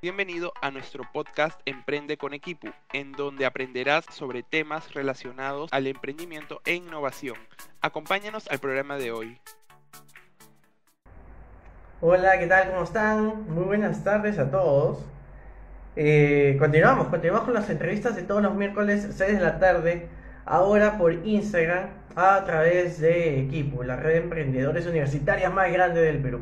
Bienvenido a nuestro podcast Emprende con Equipo, en donde aprenderás sobre temas relacionados al emprendimiento e innovación. Acompáñanos al programa de hoy. Hola, ¿qué tal? ¿Cómo están? Muy buenas tardes a todos. Eh, continuamos, continuamos con las entrevistas de todos los miércoles 6 de la tarde, ahora por Instagram, a través de Equipo, la red de emprendedores universitarias más grande del Perú.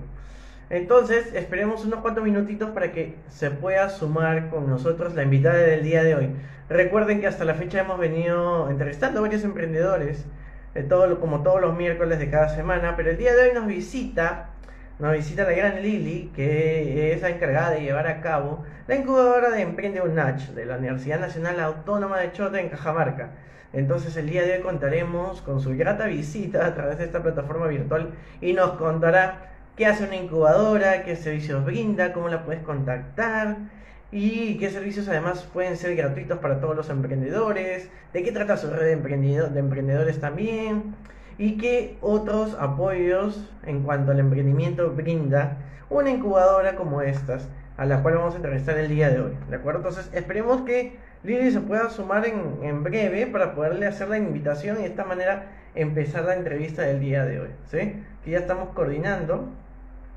Entonces, esperemos unos cuantos minutitos para que se pueda sumar con nosotros la invitada del día de hoy. Recuerden que hasta la fecha hemos venido entrevistando a varios emprendedores, de todo, como todos los miércoles de cada semana, pero el día de hoy nos visita, nos visita la gran Lili, que es la encargada de llevar a cabo la incubadora de Emprende UNACH de la Universidad Nacional Autónoma de Chota en Cajamarca. Entonces el día de hoy contaremos con su grata visita a través de esta plataforma virtual y nos contará qué hace una incubadora, qué servicios brinda, cómo la puedes contactar y qué servicios además pueden ser gratuitos para todos los emprendedores, de qué trata su red de, de emprendedores también y qué otros apoyos en cuanto al emprendimiento brinda una incubadora como estas, a la cual vamos a entrevistar el día de hoy. ¿De acuerdo? Entonces esperemos que Lili se pueda sumar en, en breve para poderle hacer la invitación y de esta manera empezar la entrevista del día de hoy. ¿sí? Que ya estamos coordinando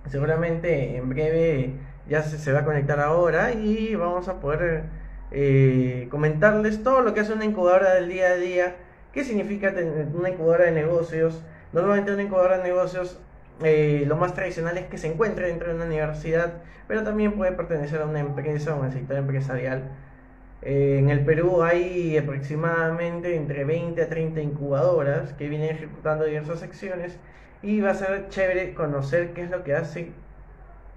seguramente en breve ya se, va a conectar ahora y vamos a poder eh, comentarles todo lo que hace una incubadora del día a día, qué significa tener una incubadora de negocios. Normalmente una incubadora de negocios eh, lo más tradicional es que se encuentre dentro de una universidad, pero también puede pertenecer a una empresa o a un sector empresarial. Eh, en el Perú hay aproximadamente entre 20 a 30 incubadoras que vienen ejecutando diversas secciones y va a ser chévere conocer qué es lo que hace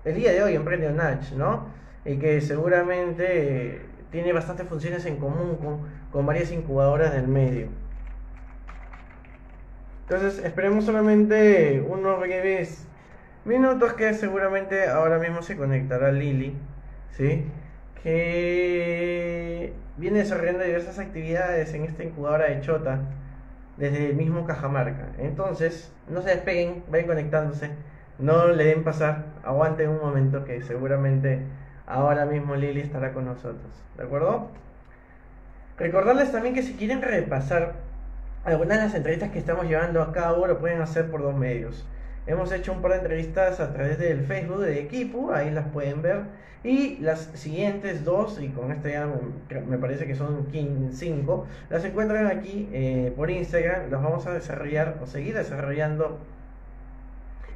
el día de hoy Emprende Natch, ¿no? Y que seguramente tiene bastantes funciones en común con, con varias incubadoras del medio. Entonces, esperemos solamente unos breves minutos que seguramente ahora mismo se conectará Lili, ¿sí? Que viene desarrollando diversas actividades en esta incubadora de Chota desde el mismo Cajamarca. Entonces, no se despeguen, vayan conectándose, no le den pasar, aguanten un momento que seguramente ahora mismo Lili estará con nosotros. ¿De acuerdo? Recordarles también que si quieren repasar algunas de las entrevistas que estamos llevando a cabo, lo pueden hacer por dos medios. Hemos hecho un par de entrevistas a través del Facebook de equipo, ahí las pueden ver. Y las siguientes dos, y con esta ya me, parece que son 5, las encuentran aquí eh, por Instagram. Las vamos a desarrollar o seguir desarrollando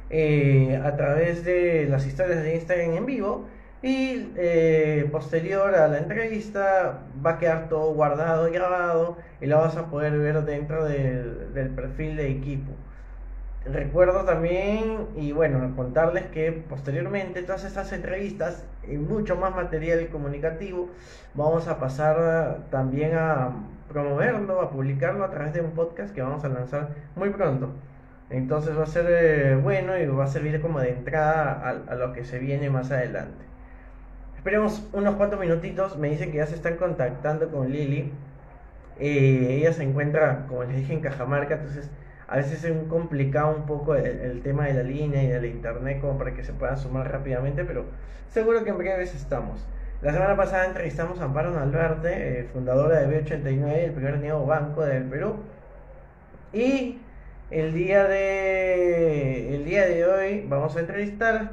eh, a través de las historias de Instagram en vivo. Y eh, posterior a la entrevista va a quedar todo guardado y grabado y lo vas a poder ver dentro del perfil de equipo. Recuerdo también, y bueno, contarles que posteriormente todas estas entrevistas y mucho más material comunicativo vamos a pasar también a promoverlo, a publicarlo a través de un podcast que vamos a lanzar muy pronto. Entonces va a ser eh, bueno y va a servir como de entrada a, lo que se viene más adelante. Esperemos unos cuantos minutitos. Me dicen que ya se están contactando con Lili. Eh, ella se encuentra, como les dije, en Cajamarca. Entonces a veces es un complicado un poco el, tema de la línea y del internet como para que se pueda sumar rápidamente, pero seguro que en breves estamos. La semana pasada entrevistamos a Amparo Nalvarte, eh, fundadora de B89, el primer neobanco del Perú. Y el día de el día de hoy vamos a entrevistar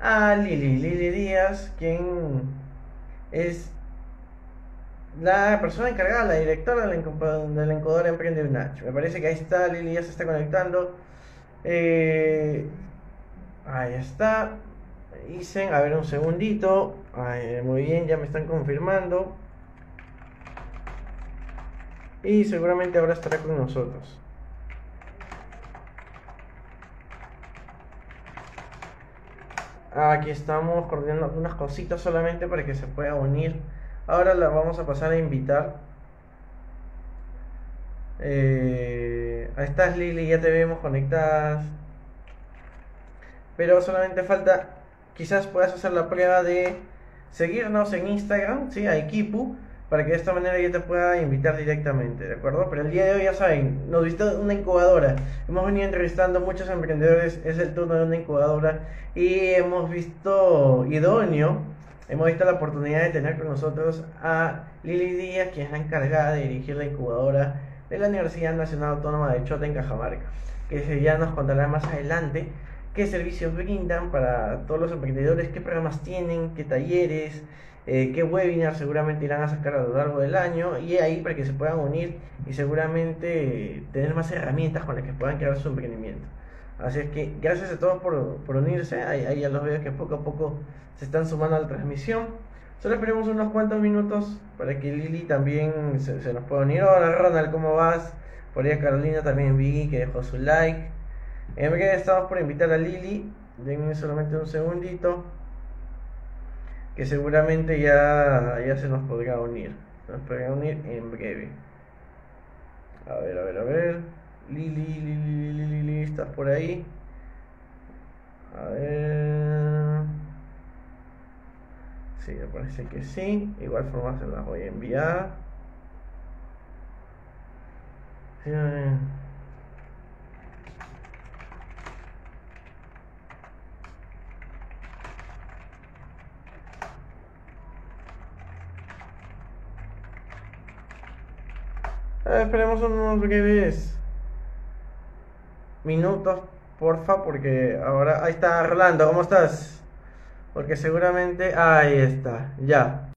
a Lili, Lili Díaz, quien es la persona encargada, la directora de la, incubadora Emprende Nacho. Me parece que ahí está, Lili ya se está conectando. Eh, ahí está. Dicen, a ver un segundito. muy bien, ya me están confirmando. Y seguramente ahora estará con nosotros. Aquí estamos coordinando unas cositas solamente para que se pueda unir Ahora la vamos a pasar a invitar. Eh, ahí estás Lili, ya te vemos conectadas. Pero solamente falta, quizás puedas hacer la prueba de seguirnos en Instagram, ¿sí? A Equipo, para que de esta manera yo te pueda invitar directamente, ¿de acuerdo? Pero el día de hoy ya saben, nos visita una incubadora. Hemos venido entrevistando muchos emprendedores, es el turno de una incubadora y hemos visto idóneo hemos visto la oportunidad de tener con nosotros a Lili Díaz, quien es la encargada de dirigir la incubadora de la Universidad Nacional Autónoma de Chota en Cajamarca, que ya nos contará más adelante qué servicios brindan para todos los emprendedores, qué programas tienen, qué talleres, eh, qué webinars seguramente irán a sacar a lo largo del año y ahí para que se puedan unir y seguramente tener más herramientas con las que puedan crear su emprendimiento. Así es que gracias a todos por, por unirse, ahí, ahí ya los veo que poco a poco se están sumando a la transmisión. Solo esperemos unos cuantos minutos para que Lili también se, nos pueda unir. Hola Ronald, ¿cómo vas? Por ahí Carolina también Vicky que dejó su like. En breve estamos por invitar a Lili. Denme solamente un segundito. Que seguramente ya, ya se nos podrá unir. Se nos podrá unir en breve. A ver, a ver, a ver. Lili, Lili, Lili, Lili, ¿estás por ahí? A ver. Sí, me parece que sí. Igual forma se las voy a enviar. Esperemos unos breves minutos, porfa, porque ahora ahí está Rolando, ¿cómo estás? Porque seguramente ahí está, ya.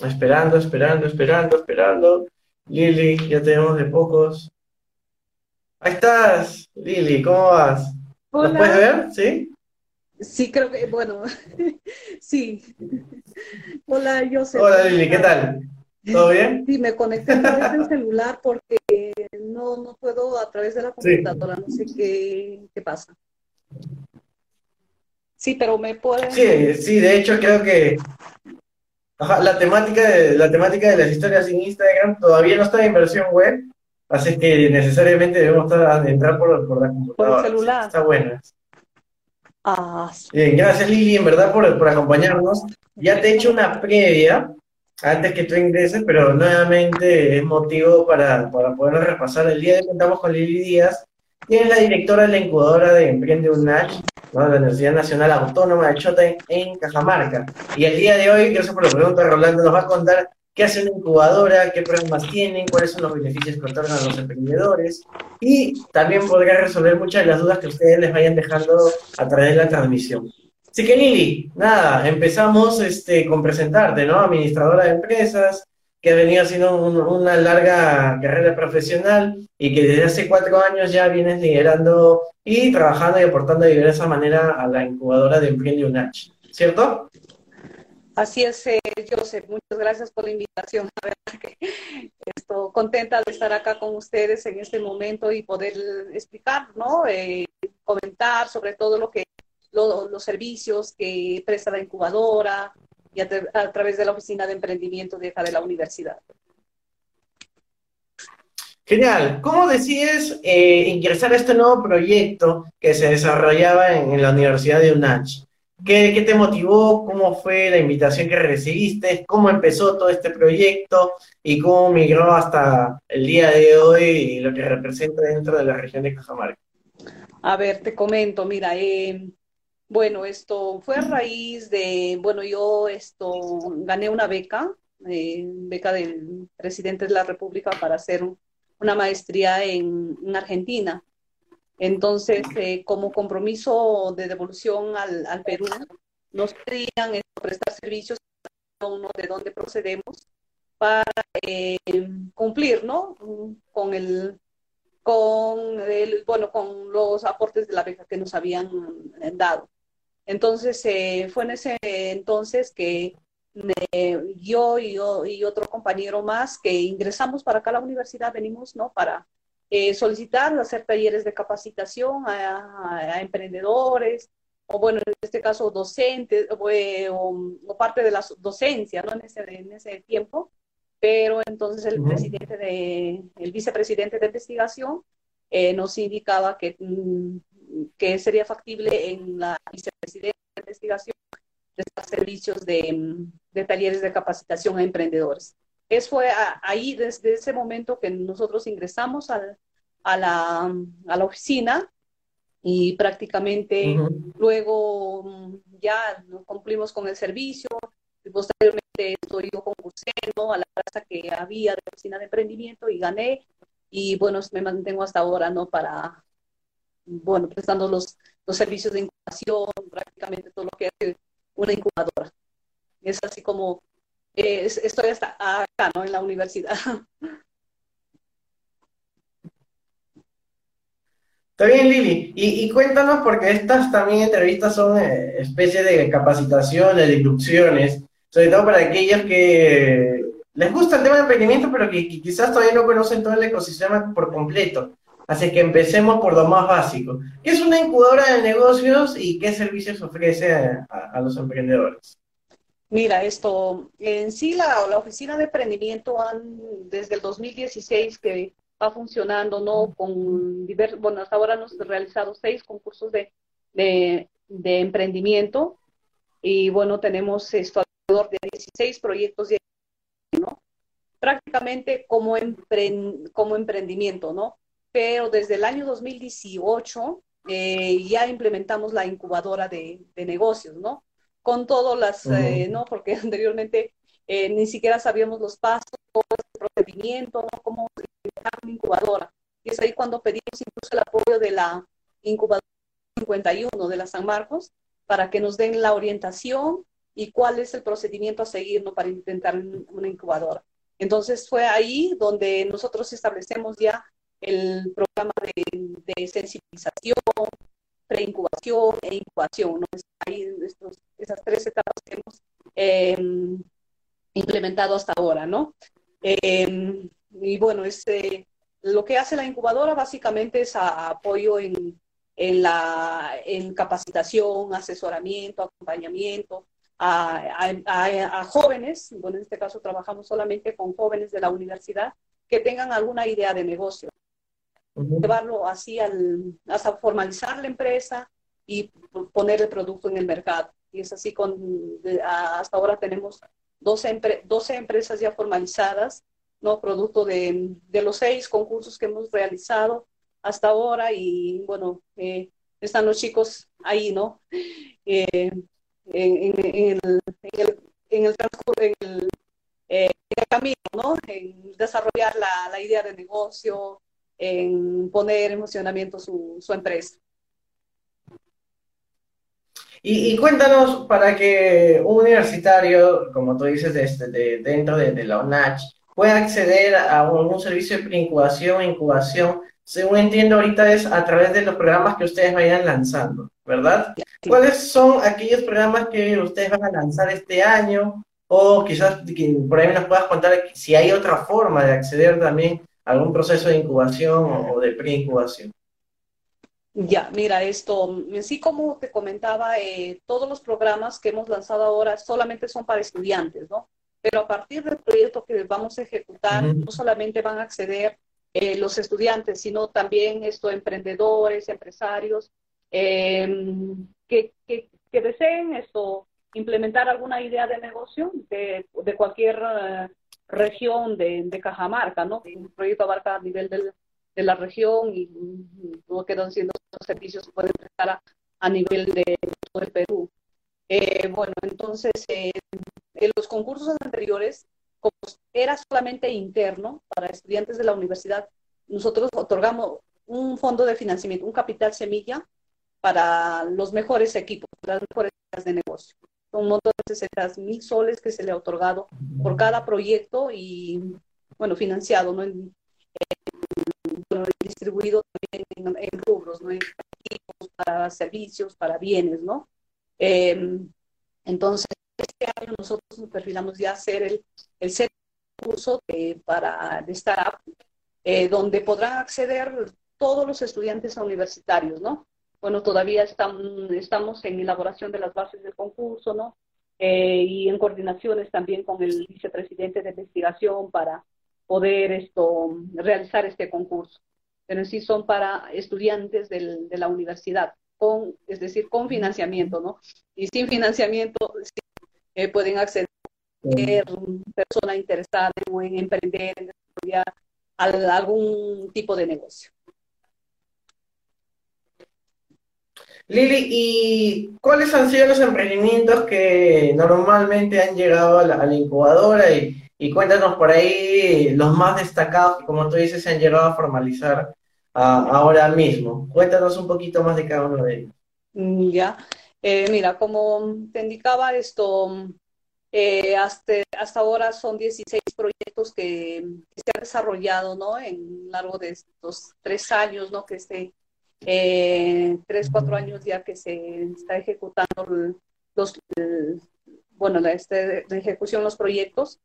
Esperando, esperando, esperando, esperando. Lili, ya tenemos de pocos. Ahí estás, Lili, ¿cómo vas? ¿Lo puedes ver? ¿Sí? Sí, creo que, bueno, sí. Hola, yo sé. Hola, Lili, ¿qué tal? ¿Todo bien? Sí, me conecté a través del celular porque no, no puedo a través de la computadora, no sé qué, qué pasa. Sí, pero me pueden... Sí, sí, de hecho creo que la, temática de, la temática de las historias en Instagram todavía no está en versión web, así que necesariamente debemos estar, entrar por, por la computadora. Por el celular. Está buena. Ah, Bien, gracias Lili, en verdad, por, por acompañarnos. Ya te he hecho una previa antes que tú ingreses, pero nuevamente es motivo para, para poder repasar. El día de hoy contamos con Lili Díaz, quien es la directora de la incubadora de Emprende UNACH, de la Universidad Nacional Autónoma de Chota en, Cajamarca. Y el día de hoy, gracias por la pregunta, Rolando nos va a contar qué hace una incubadora, qué programas tienen, cuáles son los beneficios que otorgan a los emprendedores y también podrá resolver muchas de las dudas que ustedes les vayan dejando a través de la transmisión. Así que Lili, nada, empezamos este, con presentarte, ¿no? Administradora de empresas, que ha venido haciendo una larga carrera profesional y que desde hace cuatro años ya vienes liderando y trabajando y aportando de diversa manera a la incubadora de Emprende UNACH, ¿cierto? Así es, eh, Joseph, muchas gracias por la invitación. La verdad que estoy contenta de estar acá con ustedes en este momento y poder explicar, ¿no? Eh, comentar sobre todo lo que los servicios que presta la incubadora y a, través de la oficina de emprendimiento de, de la universidad. Genial. ¿Cómo decides eh, ingresar a este nuevo proyecto que se desarrollaba en, la Universidad de UNACH? ¿Qué, ¿Qué, te motivó? ¿Cómo fue la invitación que recibiste? ¿Cómo empezó todo este proyecto? ¿Y cómo migró hasta el día de hoy y lo que representa dentro de la región de Cajamarca? A ver, te comento, mira, eh, bueno, esto fue a raíz de, bueno, yo esto gané una beca, eh, beca del presidente de la República para hacer una maestría en, Argentina. Entonces, eh, como compromiso de devolución al, Perú, nos pedían prestar servicios uno de dónde procedemos para eh, cumplir, ¿no? Con el, con el, bueno, con los aportes de la beca que nos habían dado. Entonces, eh, fue en ese entonces que yo, y yo y otro compañero más que ingresamos para acá a la universidad, venimos, ¿no? Para eh, solicitar, hacer talleres de capacitación a, emprendedores, o bueno, en este caso docentes, o, parte de la docencia, ¿no? En ese, en ese tiempo. Pero entonces el presidente de, el vicepresidente de investigación eh, nos indicaba que mm, que sería factible en la vicepresidencia de investigación prestar servicios de, de, talleres de capacitación a emprendedores. Es fue ahí, desde ese momento que nosotros ingresamos al, a, la, a la oficina y prácticamente luego mm, ya cumplimos con el servicio y posteriormente estoy yo concursé ¿no? a la plaza que había de oficina de emprendimiento y gané y bueno, me mantengo hasta ahora, ¿no? Para, bueno, prestando los, los servicios de incubación, prácticamente todo lo que hace una incubadora. Es así como estoy hasta acá, ¿no? En la universidad. Está bien, Lili. Y, cuéntanos, porque estas también entrevistas son eh, especie de capacitaciones, de inducciones, sobre todo para aquellos que les gusta el tema de emprendimiento, pero que, quizás todavía no conocen todo el ecosistema por completo. Así que empecemos por lo más básico. ¿Qué es una incubadora de negocios y qué servicios ofrece a los emprendedores? Mira, esto, en sí la, oficina de emprendimiento han, desde el 2016 que va funcionando, ¿no? Con diversos, bueno, hasta ahora hemos realizado seis concursos de, de, emprendimiento y bueno, tenemos esto alrededor de 16 proyectos, ¿no? Prácticamente como, como emprendimiento, ¿no? Pero desde el año 2018 eh, ya implementamos la incubadora de, de negocios, ¿no? con todas las, eh, ¿no? Porque anteriormente eh, ni siquiera sabíamos los pasos, el procedimiento, ¿no? Cómo una incubadora. Y es ahí cuando pedimos incluso el apoyo de la incubadora 51 de la San Marcos para que nos den la orientación y cuál es el procedimiento a seguir ¿no? para intentar una incubadora. Entonces fue ahí donde nosotros establecemos ya el programa de, de sensibilización, preincubación e incubación. ¿no? Estos, esas tres etapas que hemos em, implementado hasta ahora, ¿no? Em, y bueno, este, lo que hace la incubadora básicamente es apoyo en, la, capacitación, asesoramiento, acompañamiento a, a, a, jóvenes, bueno, en este caso trabajamos solamente con jóvenes de la universidad que tengan alguna idea de negocio llevarlo así al, hasta formalizar la empresa y poner el producto en el mercado. Y es así con, hasta ahora tenemos 12, 12 empresas ya formalizadas, ¿no? Producto de, de, los seis concursos que hemos realizado hasta ahora y bueno, eh, están los chicos ahí, ¿no? Eh, en, en, el, en, el, transcurso, en el, eh, en el camino, ¿no? En desarrollar la, la idea de negocio, en poner en funcionamiento su, empresa. Y, cuéntanos para que un universitario, como tú dices, de, dentro de, la UNACH, pueda acceder a un, servicio de preincubación e incubación, según entiendo ahorita es a través de los programas que ustedes vayan lanzando, ¿verdad? ¿Cuáles son aquellos programas que ustedes van a lanzar este año? O quizás por ahí nos puedas contar si hay otra forma de acceder también algún proceso de incubación o de preincubación. Ya, mira, esto, sí como te comentaba, eh, todos los programas que hemos lanzado ahora solamente son para estudiantes, ¿no? Pero a partir del proyecto que vamos a ejecutar, no solamente van a acceder eh, los estudiantes, sino también esto, emprendedores, empresarios, em, que, que, deseen esto, implementar alguna idea de negocio de, de cualquier eh, región de, de, Cajamarca, ¿no? Un proyecto abarca a nivel del, de la región y, quedan siendo servicios pueden prestar a, nivel de todo el Perú. Eh, bueno, entonces, eh, en los concursos anteriores, como era solamente interno para estudiantes de la universidad, nosotros otorgamos un fondo de financiamiento, un capital semilla para los mejores equipos, las mejores de negocio un montón de 60 mil soles que se le ha otorgado por cada proyecto y, bueno, financiado, ¿no? En, distribuido también en, rubros, ¿no? En para servicios, para bienes, ¿no? Em, entonces, este año nosotros nos perfilamos ya hacer el, el curso de, para de startup, eh, donde podrán acceder todos los estudiantes universitarios, ¿no? Bueno, todavía estamos en elaboración de las bases del concurso, ¿no? Eh, y en coordinaciones también con el vicepresidente de investigación para poder esto, realizar este concurso. Pero en sí son para estudiantes del, de la universidad, con, es decir, con financiamiento, ¿no? Y sin financiamiento eh, pueden acceder persona interesada en emprender, en desarrollar algún tipo de negocio. Lili, ¿y cuáles han sido los emprendimientos que normalmente han llegado a la, incubadora? Y, cuéntanos por ahí los más destacados que, como tú dices, se han llegado a formalizar ahora mismo. Cuéntanos un poquito más de cada uno de ellos. Mm, ya, eh, mira, como te indicaba esto, eh, hasta, hasta ahora son 16 proyectos que, se han desarrollado, ¿no? En largo de estos tres años, ¿no? Que este, eh, tres, cuatro años ya que se está ejecutando los, bueno, la, este, de ejecución los proyectos.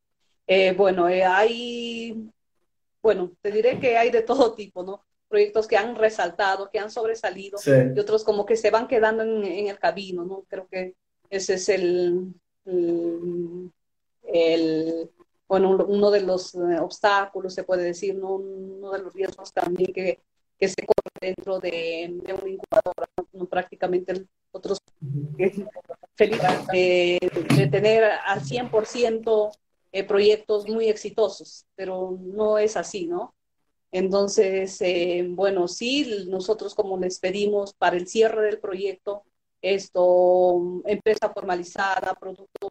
Eh, bueno, hay, bueno, te diré que hay de todo tipo, ¿no? Proyectos que han resaltado, que han sobresalido, y otros como que se van quedando en, en el camino, ¿no? Creo que ese es el, el, bueno, uno de los eh, obstáculos, se puede decir, ¿no? uno de los riesgos también que, que se corre dentro de, de una incubadora, prácticamente otros de, de, tener al 100% eh, proyectos muy exitosos, pero no es así, ¿no? Entonces, eh, bueno, sí, nosotros como les pedimos para el cierre del proyecto, esto, empresa formalizada, producto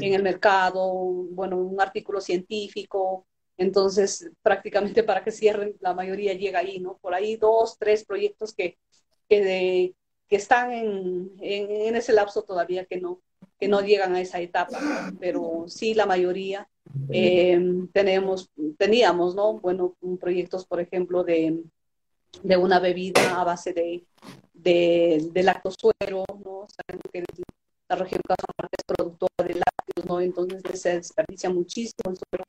en el mercado, bueno, un artículo científico. Entonces, prácticamente para que cierren, la mayoría llega ahí, ¿no? Por ahí dos, tres proyectos que, que, que están en, en, ese lapso todavía que no, que no llegan a esa etapa, pero sí la mayoría eh, tenemos, teníamos, ¿no? Bueno, proyectos, por ejemplo, de, de una bebida a base de, de, de lactosuero, ¿no? Saben que la región Cajamarca es productora de lácteos, ¿no? Entonces se desperdicia muchísimo el suero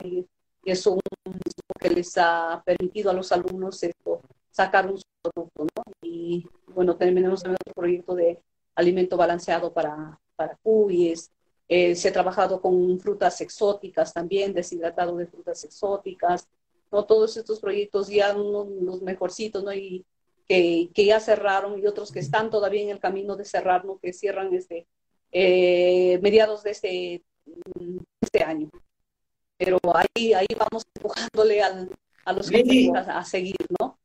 eso es que les ha permitido a los alumnos esto, sacar un producto, ¿no? Y bueno, tenemos también otro proyecto de alimento balanceado para, para cuyes. Eh, se ha trabajado con frutas exóticas también, deshidratado de frutas exóticas, ¿no? Todos estos proyectos ya unos, los mejorcitos, ¿no? Y que, ya cerraron y otros que están todavía en el camino de cerrar, ¿no? que cierran este, eh, mediados de este, mm, este año. Pero ahí, ahí vamos empujándole al, a los que a, seguir, ¿no?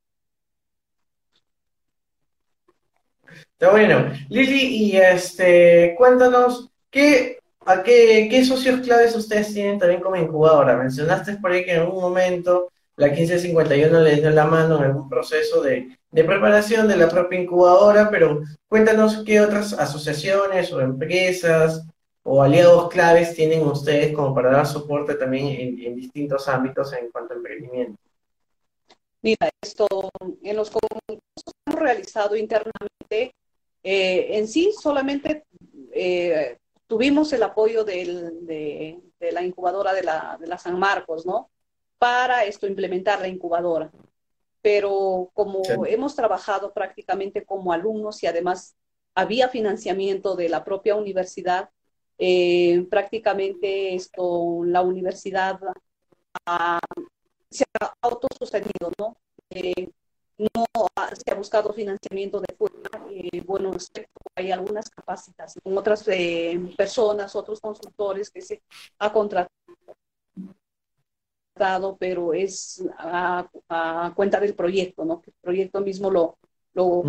Está bueno. Lili, y este, cuéntanos, ¿qué, a qué, qué socios claves ustedes tienen también como incubadora? Mencionaste por ahí que en algún momento la 1551 les dio la mano en algún proceso de, preparación de la propia incubadora, pero cuéntanos qué otras asociaciones o empresas o aliados claves tienen ustedes como para dar soporte también en, distintos ámbitos en cuanto a emprendimiento. Mira, esto en los concursos que hemos realizado internamente, eh, en sí solamente eh, tuvimos el apoyo de, la incubadora de la, de la San Marcos, ¿no? para esto implementar la incubadora. Pero como hemos trabajado prácticamente como alumnos y además había financiamiento de la propia universidad, eh, prácticamente esto, la universidad se ha autosostenido, ¿no? Eh, no se ha buscado financiamiento de fuera. Eh, bueno, hay algunas capacitaciones, otras personas, otros consultores que se ha contratado pero es a, cuenta del proyecto, ¿no? Que el proyecto mismo lo, lo,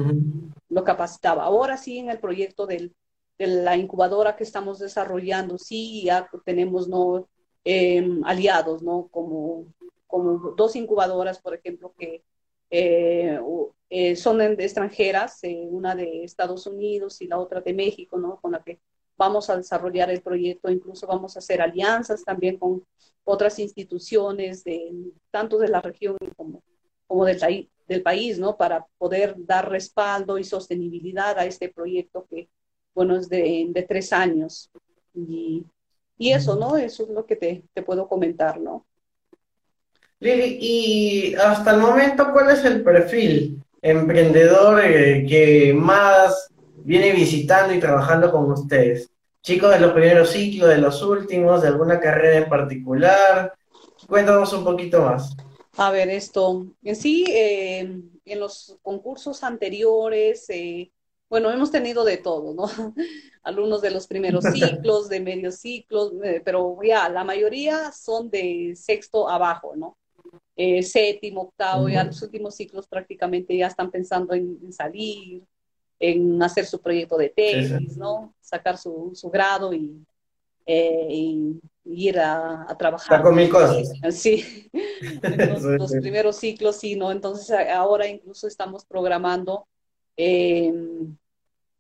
lo, capacitaba. Ahora sí, en el proyecto del, de la incubadora que estamos desarrollando, sí ya tenemos ¿no? Em, aliados, ¿no? Como, como dos incubadoras, por ejemplo, que eh, eh, son extranjeras, eh, una de Estados Unidos y la otra de México, ¿no? Con la que vamos a desarrollar el proyecto, incluso vamos a hacer alianzas también con otras instituciones, de, tanto de la región como, como del, del país, ¿no? Para poder dar respaldo y sostenibilidad a este proyecto que, bueno, es de, de tres años. Y, y, eso, ¿no? Eso es lo que te, te puedo comentar, ¿no? Lili, y hasta el momento, ¿cuál es el perfil emprendedor eh, que más viene visitando y trabajando con ustedes? Chicos de los primeros ciclos, de los últimos, de alguna carrera en particular. Cuéntanos un poquito más. A ver, esto, en sí, eh, en los concursos anteriores, eh, bueno, hemos tenido de todo, ¿no? Alumnos de los primeros ciclos, de medios ciclos, eh, pero ya la mayoría son de sexto abajo, ¿no? séptimo, octavo, ya los últimos ciclos prácticamente ya están pensando en salir, en hacer su proyecto de tesis, ¿no? Sacar su, su grado y, eh, y ir a, trabajar. con mil cosas. Sí, los, primeros ciclos, sí, ¿no? Entonces ahora incluso estamos programando eh,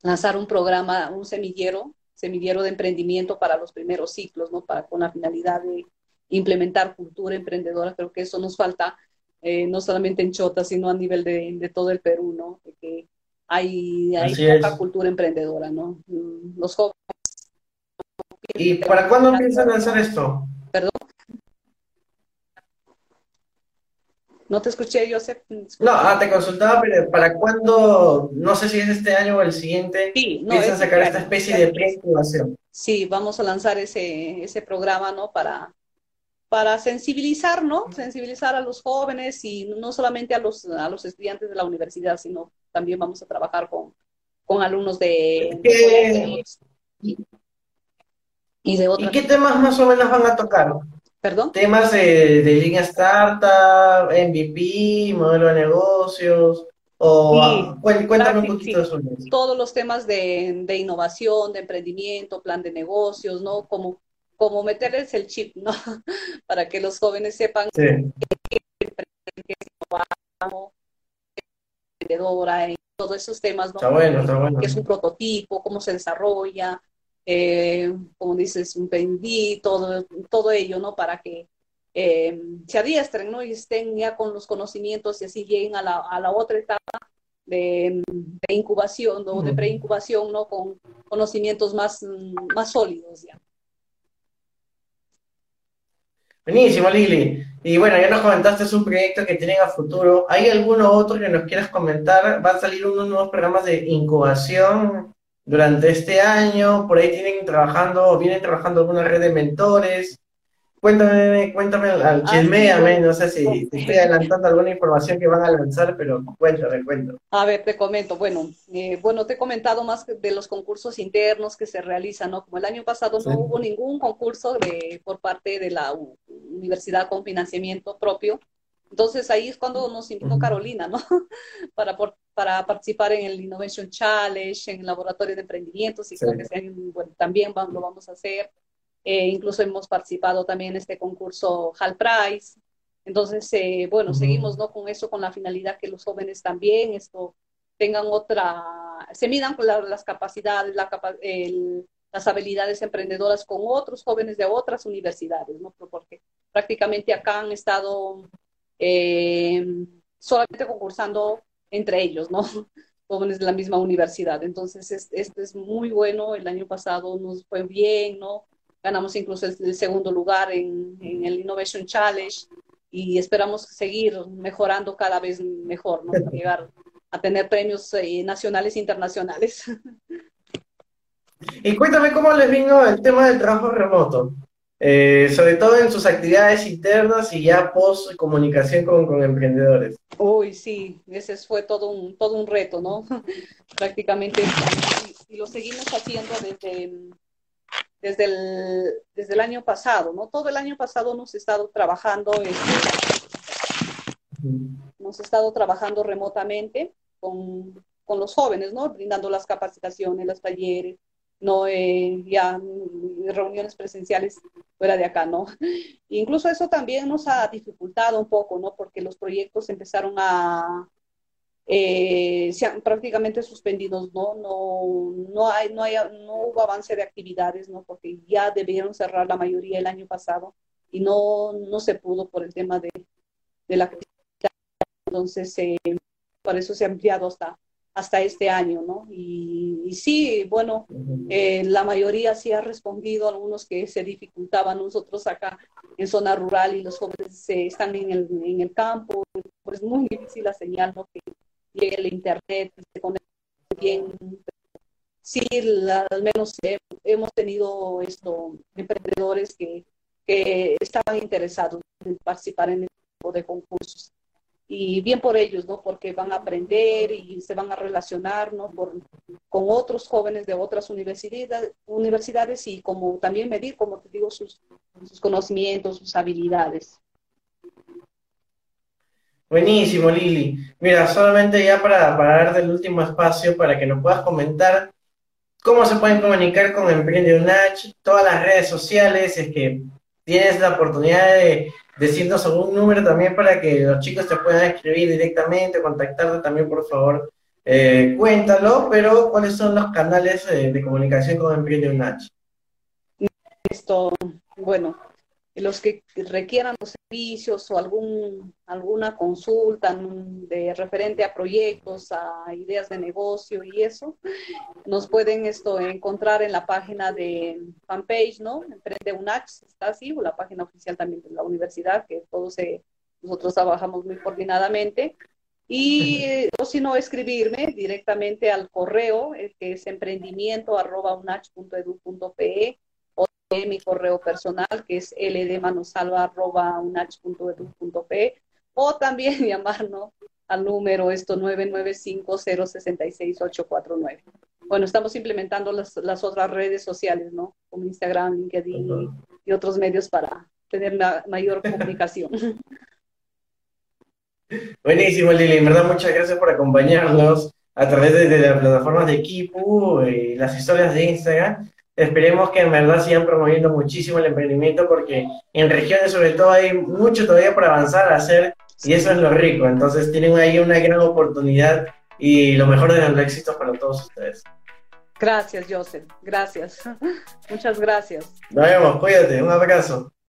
lanzar un programa, un semillero, semillero de emprendimiento para los primeros ciclos, ¿no? Para, con la finalidad de implementar cultura emprendedora. Creo que eso nos falta, eh, no solamente en Chota, sino a nivel de, de todo el Perú, ¿no? De que hay, hay poca cultura emprendedora, ¿no? Mm, los jóvenes ¿Y para cuándo piensan lanzar esto? Perdón. No te escuché, Joseph. No, ah, te consultaba, pero ¿para cuándo, no sé si es este año o el siguiente, sí, no, piensan sacar esta especie de pre-incubación? Sí, vamos a lanzar ese, ese programa, ¿no? Para, para sensibilizar, ¿no? Sensibilizar a los jóvenes y no solamente a los, a los estudiantes de la universidad, sino también vamos a trabajar con, con alumnos de, y de qué temas más o menos van a tocar? ¿Perdón? Temas de, línea startup, MVP, modelo de negocios, o cuéntame un poquito sobre eso. Todos los temas de, innovación, de emprendimiento, plan de negocios, ¿no? Como, como meterles el chip, ¿no? Para que los jóvenes sepan que, emprendedora, todos esos temas, ¿no? Está bueno, está bueno. Que es un prototipo, cómo se desarrolla, eh, como dices, un PND, todo, todo ello, ¿no? Para que eh, se adiestren, ¿no? Y estén ya con los conocimientos y así lleguen a la, a la otra etapa de, incubación o de preincubación, ¿no? Con conocimientos más, más sólidos ya. Buenísimo, Lili. Y bueno, ya nos comentaste, es un proyecto que tienen a futuro. ¿Hay alguno otro que nos quieras comentar? ¿Va a salir unos nuevos programas de incubación durante este año, por ahí tienen trabajando, vienen trabajando alguna red de mentores. Cuéntame, cuéntame, al ah, chismeame, no sé si te estoy adelantando alguna información que van a lanzar, pero cuéntame, cuento. A ver, te comento, bueno, eh, bueno, te he comentado más de los concursos internos que se realizan, ¿no? Como el año pasado no hubo ningún concurso de, por parte de la universidad con financiamiento propio, entonces ahí es cuando nos invitó Carolina, ¿no? para, para participar en el Innovation Challenge, en el laboratorio de emprendimientos, y creo que también lo vamos a hacer. Eh, incluso hemos participado también en este concurso Hall Prize. Entonces, eh, bueno, seguimos ¿no? con eso, con la finalidad que los jóvenes también esto, tengan otra, se midan con las capacidades, la, las habilidades emprendedoras con otros jóvenes de otras universidades, ¿no? Porque prácticamente acá han estado eh, solamente concursando entre ellos, ¿no? Jóvenes de la misma universidad. Entonces, esto es muy bueno. El año pasado nos fue bien, ¿no? Ganamos incluso el, segundo lugar en, el Innovation Challenge y esperamos seguir mejorando cada vez mejor, ¿no? Para llegar a tener premios eh, nacionales e internacionales. Y cuéntame cómo les vino el tema del trabajo remoto. Eh, sobre todo en sus actividades internas y ya post comunicación con, emprendedores. Uy, sí, ese fue todo un, todo un reto, ¿no? Prácticamente, y, lo seguimos haciendo desde, desde, el, desde el año pasado, ¿no? Todo el año pasado hemos estado trabajando, hemos estado trabajando remotamente con, con los jóvenes, ¿no? Brindando las capacitaciones, los talleres, no eh, ya reuniones presenciales fuera de acá, ¿no? Incluso eso también nos ha dificultado un poco, ¿no? Porque los proyectos empezaron a, eh, se han prácticamente suspendidos, ¿no? No, no, hay, no, hay, no hubo avance de actividades, ¿no? Porque ya debieron cerrar la mayoría el año pasado y no, no se pudo por el tema de, de la. Entonces, eh, por eso se ha ampliado hasta hasta este año, ¿no? Y, sí, bueno, eh, la mayoría sí ha respondido, algunos que se dificultaban, nosotros acá en zona rural y los jóvenes están en el, en el campo, pues muy difícil la señal, ¿no? Que llegue el internet, se conecte bien. Sí, al menos hemos tenido esto, emprendedores que, que estaban interesados en participar en este tipo de concursos y bien por ellos, ¿no? Porque van a aprender y se van a relacionar, ¿no? con otros jóvenes de otras universidades, universidades y como también medir, como te digo, sus, sus conocimientos, sus habilidades. Buenísimo, Lili. Mira, solamente ya para, para darte el último espacio para que nos puedas comentar cómo se pueden comunicar con Emprende Unach, todas las redes sociales, es que tienes la oportunidad de decirnos algún número también para que los chicos te puedan escribir directamente, contactarte también, por favor, eh, cuéntalo, pero ¿cuáles son los canales eh, de comunicación con Emprende Unach? Esto, bueno, los que requieran los servicios o algún, alguna consulta de referente a proyectos, a ideas de negocio y eso, nos pueden esto encontrar en la página de fanpage, ¿no? Emprende UNAX, está así, o la página oficial también de la universidad, que todos nosotros trabajamos muy coordinadamente. Y, o si no, escribirme directamente al correo, que es emprendimiento.unach.edu.pe mi correo personal, que es ldmanosalva.unach.edu.p o también llamarnos al número esto 995-066-849. Bueno, estamos implementando las, las, otras redes sociales, ¿no? Como Instagram, LinkedIn y, otros medios para tener mayor comunicación. Buenísimo, Lili. En verdad, muchas gracias por acompañarnos a través de, de las plataformas de equipo y las historias de Instagram esperemos que en verdad sigan promoviendo muchísimo el emprendimiento porque en regiones sobre todo hay mucho todavía por avanzar a hacer y eso es lo rico. Entonces tienen ahí una gran oportunidad y lo mejor de los éxitos para todos ustedes. Gracias, Joseph. Gracias. Muchas gracias. Nos vemos. Cuídate. Un abrazo.